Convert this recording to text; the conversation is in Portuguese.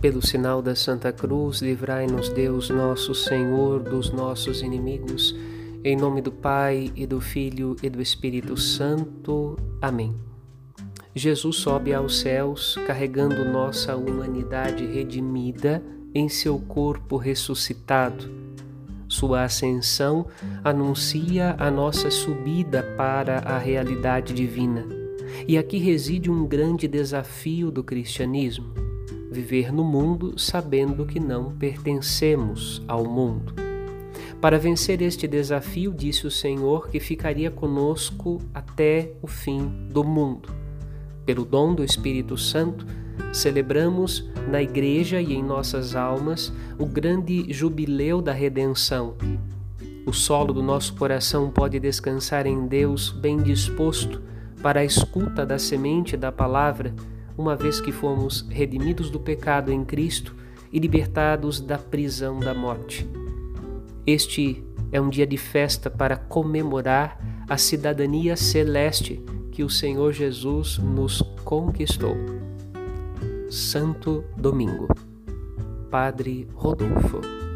Pelo sinal da Santa Cruz, livrai-nos Deus, nosso Senhor, dos nossos inimigos. Em nome do Pai e do Filho e do Espírito Santo. Amém. Jesus sobe aos céus, carregando nossa humanidade redimida em seu corpo ressuscitado. Sua ascensão anuncia a nossa subida para a realidade divina. E aqui reside um grande desafio do cristianismo viver no mundo sabendo que não pertencemos ao mundo. Para vencer este desafio, disse o Senhor que ficaria conosco até o fim do mundo. Pelo dom do Espírito Santo, celebramos na Igreja e em nossas almas o grande jubileu da redenção. O solo do nosso coração pode descansar em Deus bem disposto para a escuta da semente da palavra uma vez que fomos redimidos do pecado em Cristo e libertados da prisão da morte. Este é um dia de festa para comemorar a cidadania celeste que o Senhor Jesus nos conquistou. Santo Domingo. Padre Rodolfo.